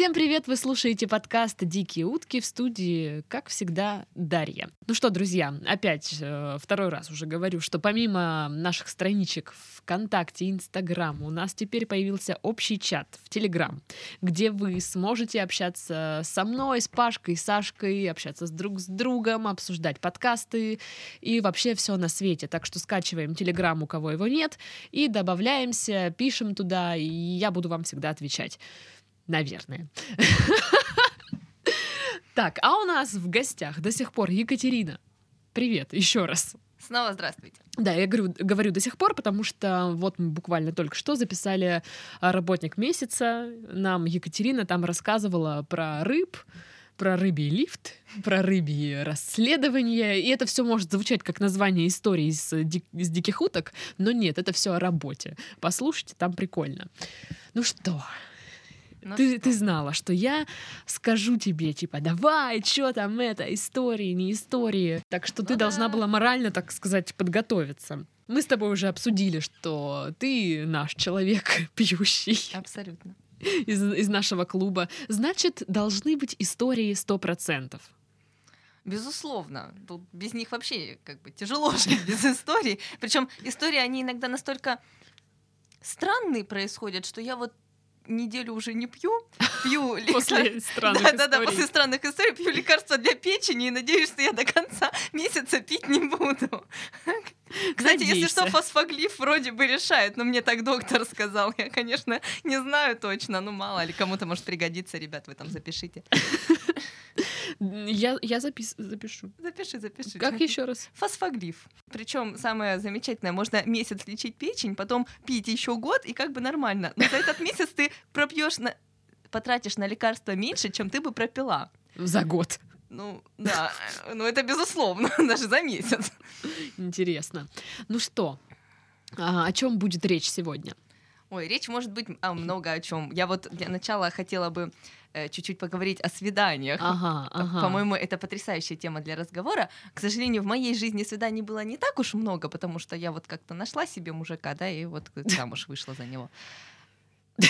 Всем привет! Вы слушаете подкаст «Дикие утки» в студии, как всегда, Дарья. Ну что, друзья, опять э, второй раз уже говорю, что помимо наших страничек ВКонтакте Инстаграм, у нас теперь появился общий чат в Телеграм, где вы сможете общаться со мной, с Пашкой, Сашкой, общаться с друг с другом, обсуждать подкасты и вообще все на свете. Так что скачиваем Телеграм, у кого его нет, и добавляемся, пишем туда, и я буду вам всегда отвечать. Наверное. Так, а у нас в гостях до сих пор Екатерина. Привет, еще раз. Снова здравствуйте. Да, я говорю, говорю до сих пор, потому что вот мы буквально только что записали а, работник месяца. Нам Екатерина там рассказывала про рыб, про рыбий лифт, про рыбьи расследования. И это все может звучать как название истории из, ди- из диких уток, но нет, это все о работе. Послушайте, там прикольно. Ну что, Ну ты, что? ты знала, что я скажу тебе, типа, давай, что там это, истории, не истории. Так что ты Ну должна да. была морально, так сказать, подготовиться. Мы с тобой уже обсудили, что ты наш человек пьющий Абсолютно. из, из нашего клуба. Значит, должны быть истории сто процентов. Безусловно. Тут без них вообще как бы тяжело жить без историй. Причем истории, они иногда настолько странные происходят, что я вот неделю уже не пью, пью После странных историй. после странных историй пью лекарства для печени и надеюсь, что я до конца месяца пить не буду. Кстати, если что, фосфоглиф вроде бы решает, но мне так доктор сказал. Я, конечно, не знаю точно, ну мало ли, кому-то может пригодиться, ребят, вы там запишите. Я, я запис, запишу. Запиши, запиши. Как еще раз? Фосфоглиф. Причем самое замечательное, можно месяц лечить печень, потом пить еще год, и как бы нормально. Но за этот месяц ты пропьешь на потратишь на лекарства меньше, чем ты бы пропила. За год. Ну, да, ну это безусловно, даже за месяц. Интересно. Ну что, а, о чем будет речь сегодня? Ой, речь может быть о много о чем. Я вот для начала хотела бы э, чуть-чуть поговорить о свиданиях. Ага, ага. По-моему, это потрясающая тема для разговора. К сожалению, в моей жизни свиданий было не так уж много, потому что я вот как-то нашла себе мужика, да, и вот замуж вышла за него.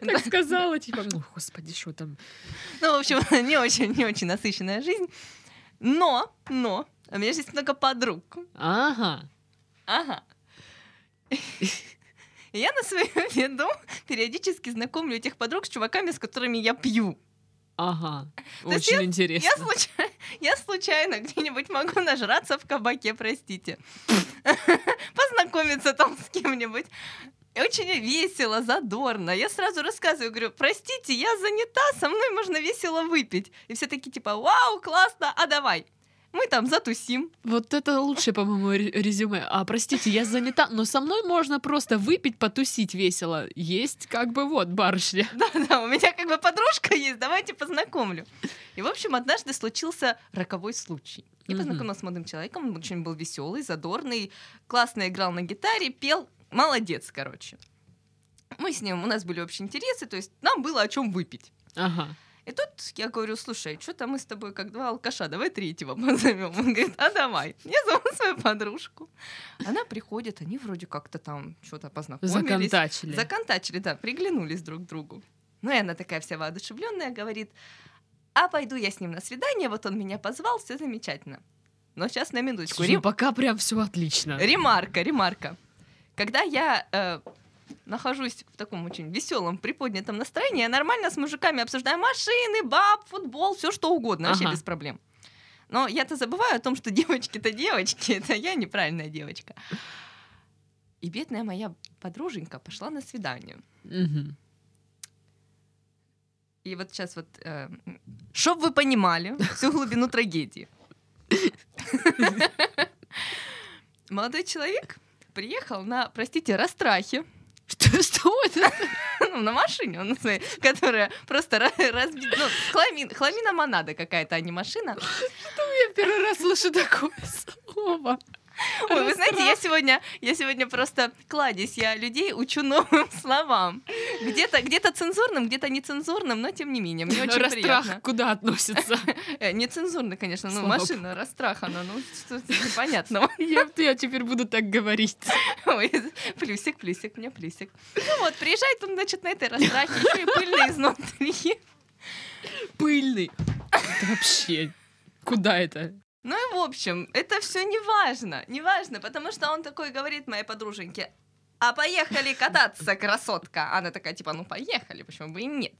так сказала, типа, ну, господи, что там? Ну, в общем, не очень, не очень насыщенная жизнь. Но, но, у меня же есть много подруг. Ага. Ага. И я на своем виду периодически знакомлю этих подруг с чуваками, с которыми я пью. Ага. То Очень интересно. Я, случай- я случайно где-нибудь могу нажраться в кабаке, простите. Познакомиться там с кем-нибудь. Очень весело, задорно. Я сразу рассказываю, говорю, простите, я занята, со мной можно весело выпить. И все такие типа, вау, классно, а давай. Мы там затусим. Вот это лучшее, по-моему, ре- резюме. А, простите, я занята, но со мной можно просто выпить, потусить весело. Есть как бы вот барышня. Да-да, у меня как бы подружка есть, давайте познакомлю. И, в общем, однажды случился роковой случай. Я познакомилась с молодым человеком, он очень был веселый, задорный, классно играл на гитаре, пел, молодец, короче. Мы с ним, у нас были общие интересы, то есть нам было о чем выпить. Ага. И тут я говорю, слушай, что-то мы с тобой как два алкаша, давай третьего позовем. Он говорит, а давай. Я зову свою подружку. Она приходит, они вроде как-то там что-то познакомились. Законтачили. Законтачили, да, приглянулись друг к другу. Ну и она такая вся воодушевленная говорит, а пойду я с ним на свидание, вот он меня позвал, все замечательно. Но сейчас на минуточку. Слушай, ну Рем- пока прям все отлично. Ремарка, ремарка. Когда я э, нахожусь в таком очень веселом, приподнятом настроении, я нормально с мужиками обсуждаю машины, баб, футбол, все что угодно, вообще Ага. без проблем. Но я-то забываю о том, что девочки-то девочки, это я неправильная девочка. И бедная моя подруженька пошла на свидание. И вот сейчас вот, чтобы вы понимали всю глубину трагедии. Молодой человек приехал на, простите, растрахе, Что, что это? ну, на машине, он которая просто ра- разбита, ну, хламин, хламина монада какая-то, а не машина. Я первый раз слышу такое слово. Ой, вы знаете, я сегодня, я сегодня просто кладезь, я людей учу новым словам. Где-то где цензурным, где-то нецензурным, но тем не менее, мне очень приятно. куда относится? Э, Нецензурно, конечно, ну, Слава машина расстрахана, ну, что-то непонятного. Я, я теперь буду так говорить. Ой, плюсик, плюсик, мне плюсик. Ну вот, приезжает он, значит, на этой расстрахе, еще и пыльный изнутри. Пыльный. Это вообще... Куда это? Ну и в общем, это все не важно, не важно, потому что он такой говорит моей подруженьке, а поехали кататься, красотка. Она такая, типа, ну поехали, почему бы и нет.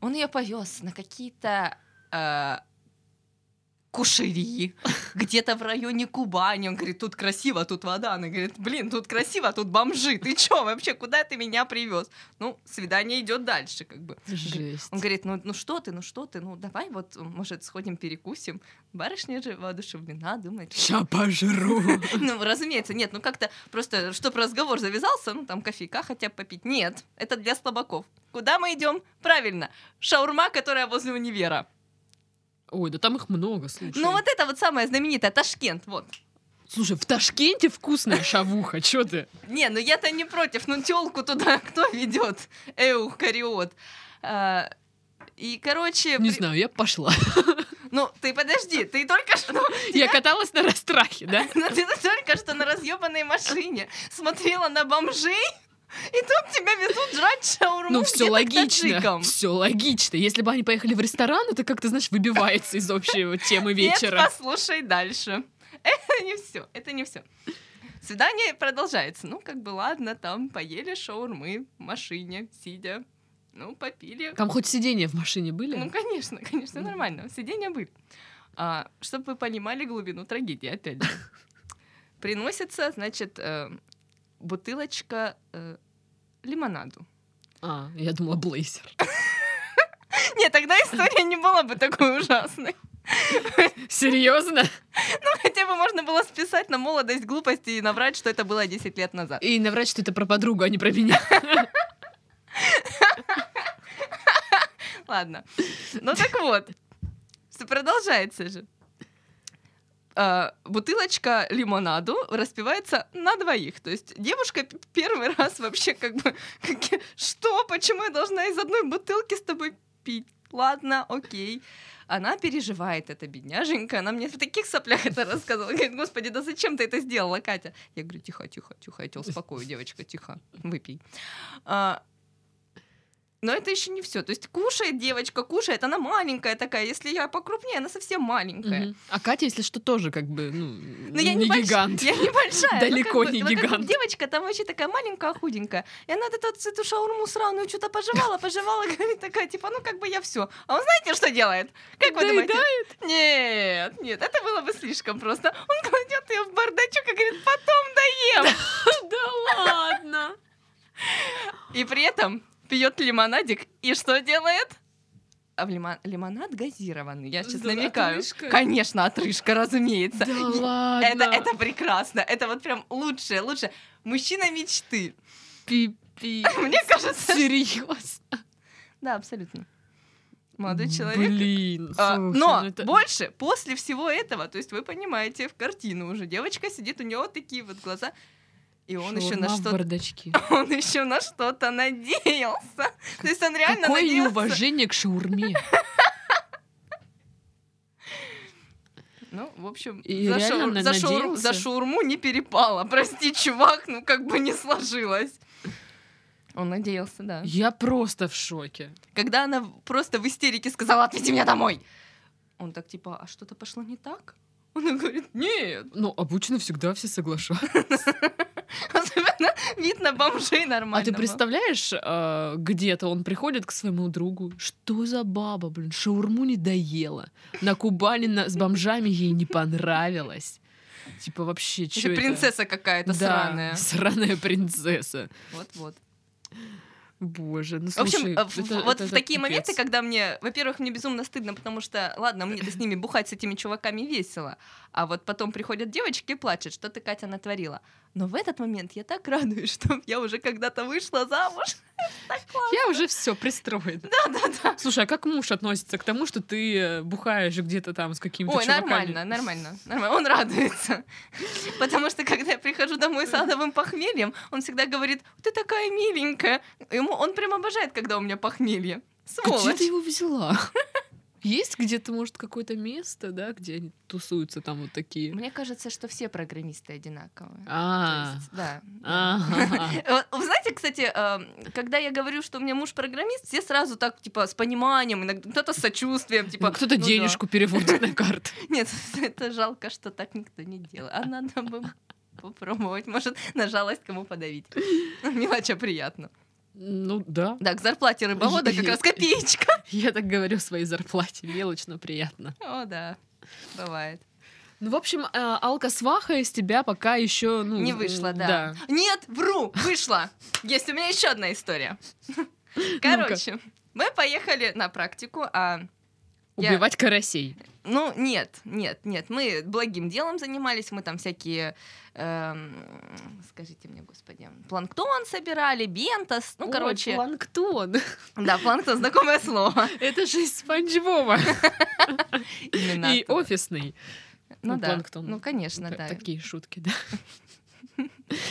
Он ее повез на какие-то э, кушери, где-то в районе Кубани. Он говорит, тут красиво, тут вода. Она говорит, блин, тут красиво, тут бомжи. Ты чё вообще, куда ты меня привез? Ну, свидание идет дальше, как бы. Жесть. Он говорит, ну, ну что ты, ну что ты, ну давай вот, может, сходим перекусим. Барышня же воодушевлена, думает, Ща пожру. ну, разумеется, нет, ну как-то просто, чтобы разговор завязался, ну там кофейка хотя бы попить. Нет, это для слабаков. Куда мы идем? Правильно, шаурма, которая возле универа. Ой, да там их много, слушай. Ну вот это вот самое знаменитое, Ташкент, вот. Слушай, в Ташкенте вкусная шавуха, чё ты? Не, ну я-то не против, ну телку туда кто ведет? Эух, кариот. А, и, короче, Не при- знаю, я пошла. ну ты подожди, ты только что Я каталась на расстрахе, да? Но ты только что на разъебанной машине смотрела на бомжей, и тут тебя везут жрать шаурму Ну, все логично. Все логично. Если бы они поехали в ресторан, это как-то, знаешь, выбивается из общей темы Нет, вечера. послушай дальше. Это не все, это не все. Свидание продолжается. Ну, как бы ладно, там поели шаурмы в машине, сидя. Ну, попили. Там хоть сиденья в машине были? Ну, конечно, конечно, нормально. Сиденья были. А, чтобы вы понимали глубину трагедии, опять же. Приносится, значит, э, бутылочка э, лимонаду. А, я думала, блейзер. Нет, тогда история не была бы такой ужасной. Серьезно? Хотя бы можно было списать на молодость, глупость и наврать, что это было 10 лет назад. И наврать, что это про подругу, а не про меня. Ладно. Ну так вот, всё продолжается же. А, бутылочка лимонаду распивается на двоих. То есть девушка первый раз вообще как бы... как- что? Почему я должна из одной бутылки с тобой пить? Ладно, окей. Она переживает, эта бедняженька. Она мне в таких соплях это рассказывала. Говорит, господи, да зачем ты это сделала, Катя? Я говорю, тихо, тихо, тихо, я тебя успокою, девочка, тихо, выпей. А, но это еще не все. То есть кушает девочка, кушает, она маленькая такая. Если я покрупнее, она совсем маленькая. Мгм. А Катя, если что, тоже как бы, ну, Но я не небольш- гигант. Я небольшая. Далеко не гигант. девочка там вообще такая маленькая, худенькая. И она эту шаурму сраную что-то пожевала, пожевала, говорит такая, типа, ну как бы я все. А он знаете, что делает? Как вы думаете? Нет, нет, это было бы слишком просто. Он кладет ее в бардачок и говорит, потом доем. Да ладно. И при этом пьет лимонадик. И что делает? А в лимон- лимонад газированный, я сейчас Да, намекаю. отрыжка. Конечно, отрыжка, разумеется. Да ладно. Это, это прекрасно. Это вот прям лучшее, лучшее. Мужчина мечты. Пипи. Мне кажется, Серьезно. Да, абсолютно. Молодой человек. Блин. А, слушай, но ну это- больше, после всего этого, то есть вы понимаете, в картину уже девочка сидит, у нее вот такие вот глаза, и он еще на Шаурма в что бардачке. он еще на что-то надеялся. То есть он реально Какое надеялся. неуважение к шаурме. Ну, в общем, И за, шаур- за надеялся? за шаурму не перепало. Прости, чувак, ну как бы не сложилось. Он надеялся, да. Я просто в шоке. Когда она просто в истерике сказала, отвези меня домой. Он так типа, а что-то пошло не так? Он говорит, нет. Ну, обычно всегда все соглашаются. Особенно вид на бомжей нормально. А ты представляешь, э, где-то он приходит к своему другу. Что за баба, блин, шаурму не доела. На Кубани с бомжами ей не понравилось. Типа вообще, Это что это? принцесса какая-то Да, сраная. сраная принцесса. Вот-вот. Боже, ну В общем, слушай, э, в- это- вот это- в это такие пипец. моменты, когда мне, во-первых, мне безумно стыдно, потому что, ладно, мне с ними бухать с этими чуваками весело, а вот потом приходят девочки и плачут, что ты, Катя, натворила. Но в этот момент я так радуюсь, что я уже когда-то вышла замуж. Я уже все пристроена. Да-да-да. Слушай, а как муж относится к тому, что ты э, бухаешь где-то там с какими-то Ой, нормально, нормально, нормально. Он радуется. Потому что, когда я прихожу домой с адовым похмельем, он всегда говорит, ты такая миленькая. Ему, он прям обожает, когда у меня похмелье. Где Сволочь. ты его взяла? Есть где-то, может, какое-то место, да, где они тусуются там вот такие? Мне кажется, что все программисты одинаковые. А, да. Вы знаете, кстати, э, когда я говорю, что у меня муж программист, все сразу так, типа, с пониманием, иногда кто-то с сочувствием, типа... Ну, Кто-то ну денежку переводит на карту. Нет, это жалко, что так никто не делает. А надо бы попробовать, может, на жалость кому подавить. Мелочь, а приятно. Ну да. Да, к зарплате рыбовода как раз копеечка. Я так говорю о своей зарплате. Мелочь, но приятно. О, да, бывает. Ну, в общем, э, алка-сваха из тебя пока еще ну, Не вышла, м, да. Нет, вру, вышла. Есть у меня еще одна история. Короче, мы поехали на практику, а Я- Убивать карасей. Ну, нет, нет, нет. Мы благим делом занимались, мы там всякие, эм, скажите мне, господи, планктон собирали, бентос, ну, Ой, короче, планктон. да, планктон, знакомое слово. Это же из Спанч Боба. И офисный. Ну, ну, да, планктон. ну, конечно, да. Такие шутки, да.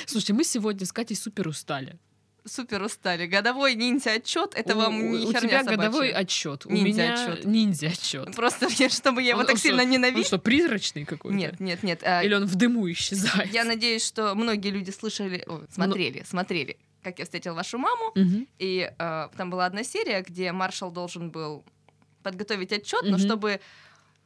Слушайте, мы сегодня с Катей супер устали. Супер устали. Годовой ниндзя отчет, это вам у, не у херня тебя собачья. годовой отчет. У Ниндзя меня отчет. ниндзя отчет. Просто чтобы я его Он- так он сильно что, Он ненавидела. что, призрачный какой-то? Нет, нет, нет. а, Или он в дыму исчезает? Я надеюсь, что многие люди слышали, о, смотрели, смотрели, как я встретил вашу маму. Мгм. И э, там была одна серия, где маршал должен был подготовить отчет, но Мгм. чтобы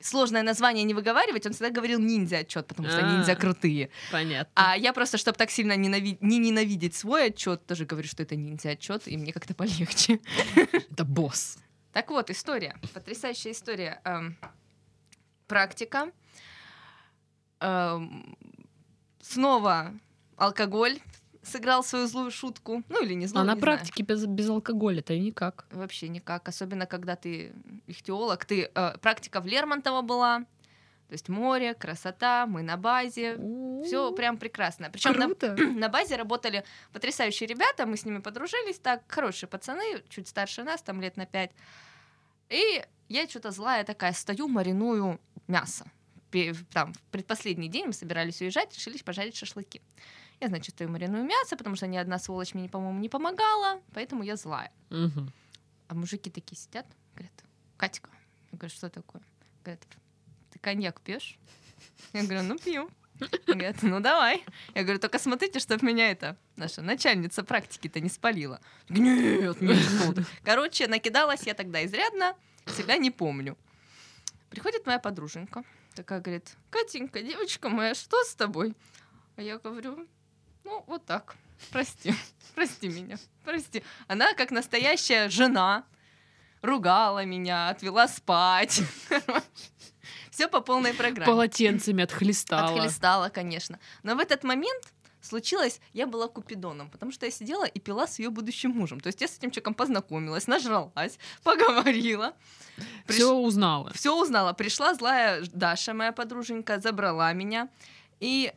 сложное название не выговаривать, он всегда говорил ниндзя отчет, потому что А. ниндзя крутые. Понятно. А я просто, чтобы так сильно ненави- не ненавидеть свой отчет, тоже говорю, что это ниндзя отчет, и мне как-то полегче. Это босс. Так вот, история. Потрясающая история. Эм, практика. Эм, снова алкоголь сыграл свою злую шутку. Ну или не злую, а на знаю. практике без, без алкоголя-то никак. Вообще никак. Особенно, когда ты ихтиолог. Ты, э, практика в Лермонтово была. То есть море, красота, мы на базе. Все прям прекрасно. Причем на, на базе работали потрясающие ребята, мы с ними подружились, так, хорошие пацаны, чуть старше нас, там лет на пять. И я что-то злая такая, стою, мариную мясо. Там, в предпоследний день мы собирались уезжать, решили пожарить шашлыки. Я, значит, стою, мариную мясо, потому что ни одна сволочь мне, по-моему, не помогала, поэтому я злая. Мгм. А мужики такие сидят, говорят, Катька. Я говорю, что такое? Говорят, ты коньяк пьешь? Я говорю, ну пью. Говорят, ну давай. Я говорю, только смотрите, чтобы меня это наша начальница практики-то не спалила. Нет, тут. Короче, накидалась я тогда изрядно, себя не помню. Приходит моя подруженька, такая говорит, Катенька, девочка моя, что с тобой? А я говорю, ну вот так, прости, прости меня, прости. Она, как настоящая жена, ругала меня, отвела спать. Все по полной программе. Полотенцами отхлестала. Отхлестала, конечно. Но в этот момент случилось, я была купидоном, потому что я сидела и пила с ее будущим мужем. То есть я с этим человеком познакомилась, нажралась, поговорила. Все узнала. Все узнала. Пришла злая Даша, моя подруженька, забрала меня. И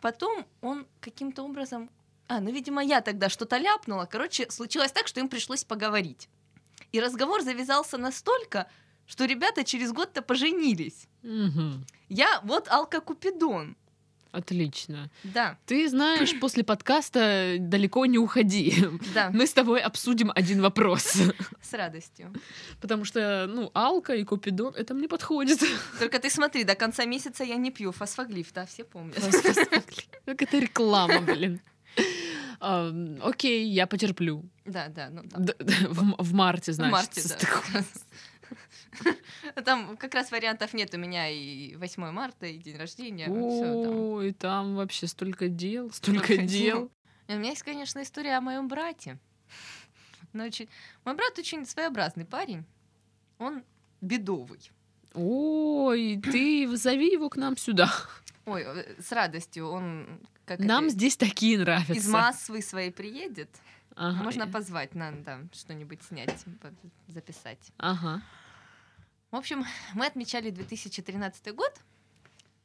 потом он каким-то образом... А, ну, видимо, я тогда что-то ляпнула. Короче, случилось так, что им пришлось поговорить. И разговор завязался настолько, что ребята через год-то поженились. Мгм. Я вот алкокупидон. Отлично. Да, Ты знаешь, после подкаста далеко не уходи. да, Мы с тобой обсудим один вопрос. с радостью. Потому что, ну, алка и купидон, это мне подходит. Только ты смотри, до конца месяца я не пью фосфоглиф, да, все помнят. Как это реклама, блин. Окей, я потерплю. Да, да, ну там. Д- д- В в марте, В значит. марте, с да. Там как раз вариантов нет. У меня и 8 марта, и день рождения. всё там. Ой, там вообще столько дел, столько дел. И У меня есть, конечно, история о моем брате. Но очень... Мой брат очень своеобразный парень. Он бедовый. Ой, ты зови его к нам сюда. Ой, э, с радостью. Он как Нам это, здесь такие нравятся. из Москвы своей приедет. Ага. Можно позвать, надо что-нибудь снять, по- записать. Ага. В общем, мы отмечали 2013 год,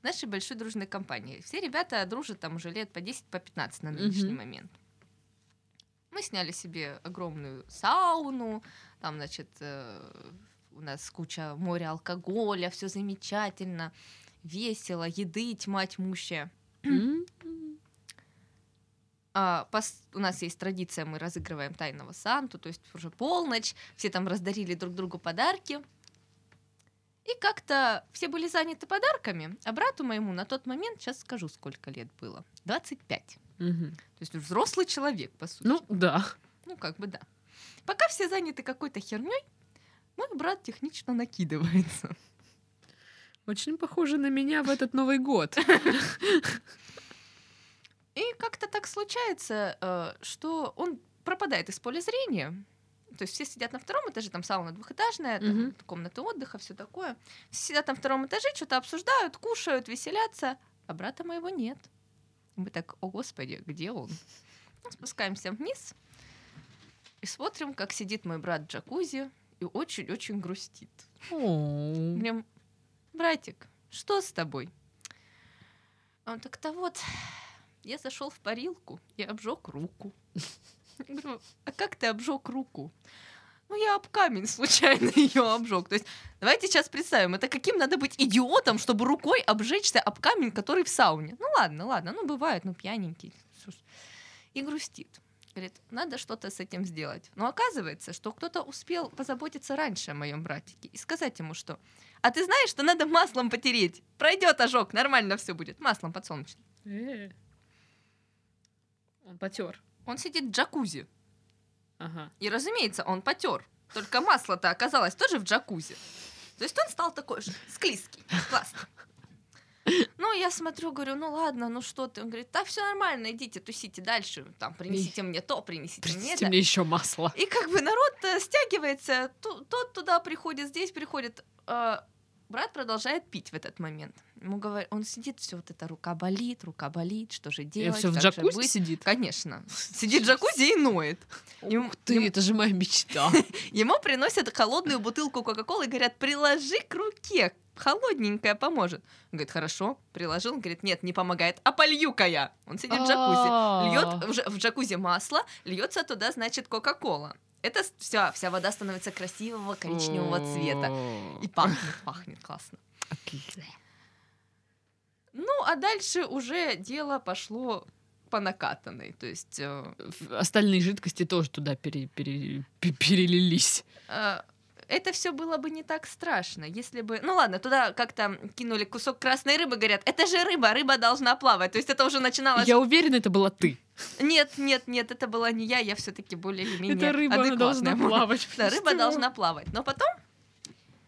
нашей большой дружной компании. Все ребята дружат там уже лет по 10, по 15 на нынешний Мгм. момент. Мы сняли себе огромную сауну, там, значит, э, у нас куча моря алкоголя, все замечательно, весело, еды тьма тьмущая. А, пос- у нас есть традиция, мы разыгрываем тайного Санту, то есть уже полночь, все там раздарили друг другу подарки. И как-то все были заняты подарками, а брату моему на тот момент, сейчас скажу, сколько лет было, 25. Мгм. То есть взрослый человек, по сути. Ну, да. Ну, как бы да. Пока все заняты какой-то херней, мой брат технично накидывается. Очень похоже на меня в этот Новый год. И как-то так случается, э, что он пропадает из поля зрения. То есть все сидят на втором этаже, там сауна двухэтажная, там комната отдыха, все такое. Все сидят на втором этаже, что-то обсуждают, кушают, веселятся, а брата моего нет. Мы так, о господи, где он? Ну, спускаемся вниз и смотрим, как сидит мой брат в джакузи и очень-очень грустит. Прям, братик, что с тобой? А Он так-то вот, я зашел в парилку и обжег руку. Говорю, а как ты обжег руку? Ну, я об камень случайно ее обжег. То есть, давайте сейчас представим, это каким надо быть идиотом, чтобы рукой обжечься об камень, который в сауне. Ну ладно, ладно, ну бывает, ну пьяненький. И грустит. Говорит, надо что-то с этим сделать. Но оказывается, что кто-то успел позаботиться раньше о моем братике и сказать ему, что а ты знаешь, что надо маслом потереть? Пройдет ожог, нормально все будет. Маслом подсолнечным. Э. Он потер. Он сидит в джакузи. Ага. И, разумеется, он потер. Только масло-то оказалось тоже в джакузи. То есть он стал такой же склизкий. Классно. Ну, я смотрю, говорю, ну ладно, ну что ты? Он говорит, да, все нормально, идите, тусите дальше. Там, принесите мне то, принесите мне Принесите это. мне еще масло. И как бы народ э, стягивается, тот туда приходит, здесь приходит. А брат продолжает пить в этот момент. Ему говорят, он сидит, все вот это рука болит, рука болит, что же И делать? все в джакузи быть?» сидит. Конечно. Сидит в джакузи и ноет. Ему- Ух ты, ему- это же моя мечта. Ему приносят холодную бутылку Кока-Колы и говорят, приложи к руке, холодненькая поможет. Он говорит, хорошо, приложил. Он говорит, нет, не помогает, а полью-ка я. Он сидит в джакузи, А. льет в джакузи масло, льется туда, значит, Кока-Кола. Это вся, вся вода становится красивого коричневого цвета. И пахнет, пахнет классно. Ну, а дальше уже дело пошло по накатанной. То есть э, Остальные жидкости тоже туда пере- пере- пе- перелились. э, это все было бы не так страшно, если бы... Ну ладно, туда как-то кинули кусок красной рыбы, говорят, это же рыба, рыба должна плавать. То есть это уже начиналось... Я уверена, это была ты. Нет, нет, нет, это была не я, я все таки более или менее Это рыба, она должна плавать. Да, рыба должна плавать. Но потом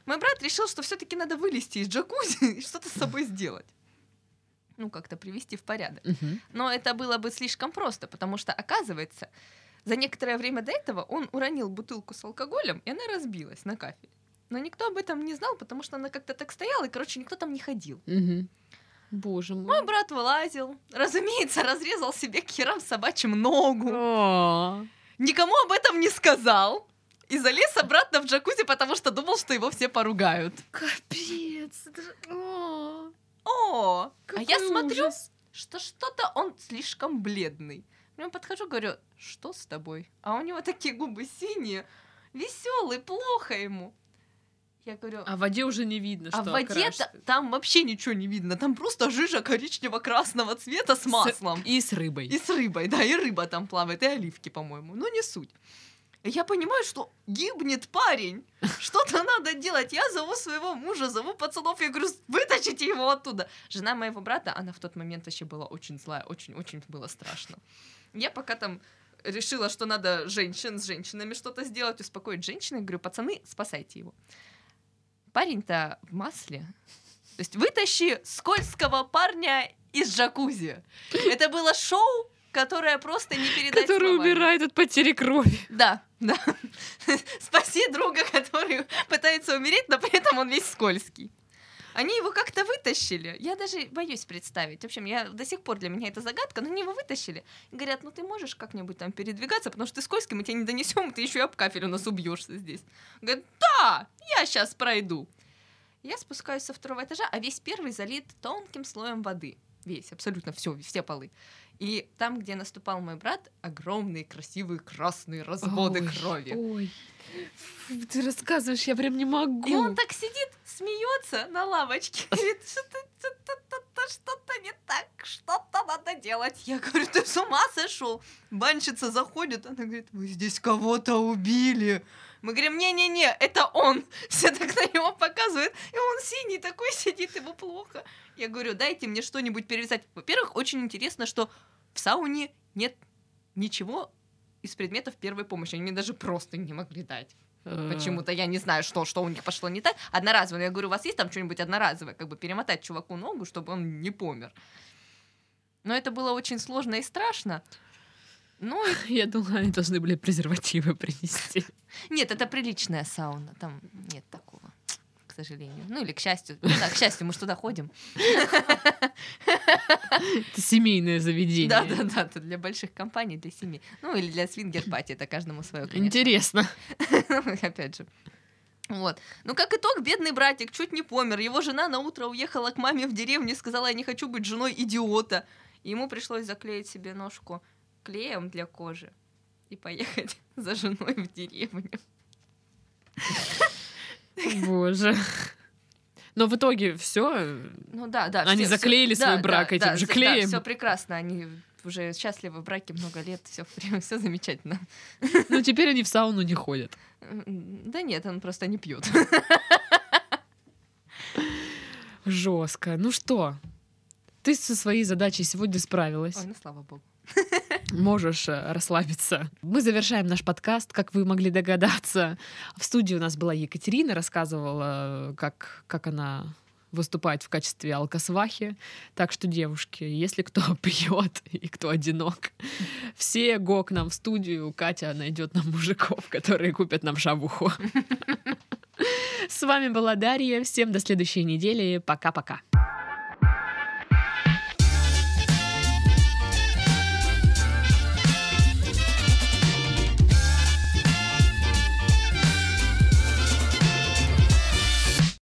мой брат решил, что все-таки надо вылезти из джакузи и что-то с собой сделать. Ну, как-то привести в порядок. Но это было бы слишком просто, потому что, оказывается, за некоторое время до этого он уронил бутылку с алкоголем, и она разбилась на кафель. Но никто об этом не знал, потому что она как-то так стояла, и, короче, никто там не ходил. Мгм. Боже Мой мой. брат вылазил, разумеется, разрезал себе к херам собачьим ногу. Никому об этом не сказал. И залез обратно в джакузи, потому что думал, что его все поругают. Капец. О, О, а я смотрю, что что-то он слишком бледный. Я ему подхожу, говорю, что с тобой? А у него такие губы синие, веселый, плохо ему. Я говорю, А в воде уже не видно, а что в воде та- там вообще ничего не видно. Там просто жижа коричнево-красного цвета с маслом. И с рыбой. И с рыбой, да, и рыба там плавает, и оливки, по-моему. Ну, не суть. Я понимаю, что гибнет парень. Что-то надо делать. Я зову своего мужа, зову пацанов, я говорю, вытащите его оттуда. Жена моего брата, она в тот момент вообще была очень злая, очень-очень было страшно. Я пока там решила, что надо женщин с женщинами что-то сделать, успокоить женщины. Говорю, пацаны, спасайте его. Парень-то в масле. То есть вытащи скользкого парня из джакузи. Это было шоу, которое просто не передать Который словами. умирает от потери крови. Да, да. Спаси друга, который пытается умереть, но при этом он весь скользкий. Они его как-то вытащили. Я даже боюсь представить. В общем, я до сих пор для меня это загадка, но они его вытащили. Говорят, ну ты можешь как-нибудь там передвигаться, потому что ты скользкий, мы тебя не донесем, ты еще и об кафель у нас убьешься здесь. Говорит, да, я сейчас пройду. Я спускаюсь со второго этажа, а весь первый залит тонким слоем воды. Весь, абсолютно все, все полы. И там, где наступал мой брат, огромные красивые красные разводы Ой, крови. Ой, ты рассказываешь, я прям не могу. И он так сидит, смеется на лавочке. Говорит, что-то, что-то, что-то не так, что-то надо делать. Я говорю, ты с ума сошел? Банщица заходит, она говорит, вы здесь кого-то убили. Мы говорим, не-не-не, это он. Все так на него показывают, и он синий такой сидит, ему плохо. Я говорю, дайте мне что-нибудь перевязать. Во-первых, очень интересно, что в сауне нет ничего из предметов первой помощи. Они мне даже просто не могли дать. Э, Почему-то я не знаю, что, что у них пошло не так. Одноразовое. Я говорю, у вас есть там что-нибудь одноразовое? Как бы перемотать чуваку ногу, чтобы он не помер. Но это было очень сложно и страшно. Ну. Я думала, они должны были презервативы принести. нет, это приличная сауна. Там нет такого, к сожалению. Ну или к счастью. Ну да, к счастью, мы же туда ходим. Это семейное заведение. Да, да, да, это для больших компаний, для семей. Ну или для свингер-пати, это каждому свое, конечно. Интересно. Опять же. Вот. Ну, как итог, бедный братик чуть не помер. Его жена на утро уехала к маме в деревню и сказала, я не хочу быть женой идиота. И ему пришлось заклеить себе ножку клеем для кожи и поехать за женой в деревню. Bоже. Но в итоге все. Ну да, да. Они всё- заклеили всё- свой да, брак да, этим да, же да, клеем. все прекрасно. Они уже счастливы в браке много лет, все, все замечательно. Ну, теперь они в сауну не ходят. Да нет, он просто не пьет. Жестко. Ну что, ты со своей задачей сегодня справилась. Ой, ну слава богу. Можешь э, расслабиться. Мы завершаем наш подкаст, как вы могли догадаться. В студии у нас была Екатерина, рассказывала, как, как она выступает в качестве алкосвахи. Так что, девушки, если кто пьет и кто одинок, все го к нам в студию. Катя найдет нам мужиков, которые купят нам шавуху. С вами была Дарья. Всем до следующей недели. Пока-пока.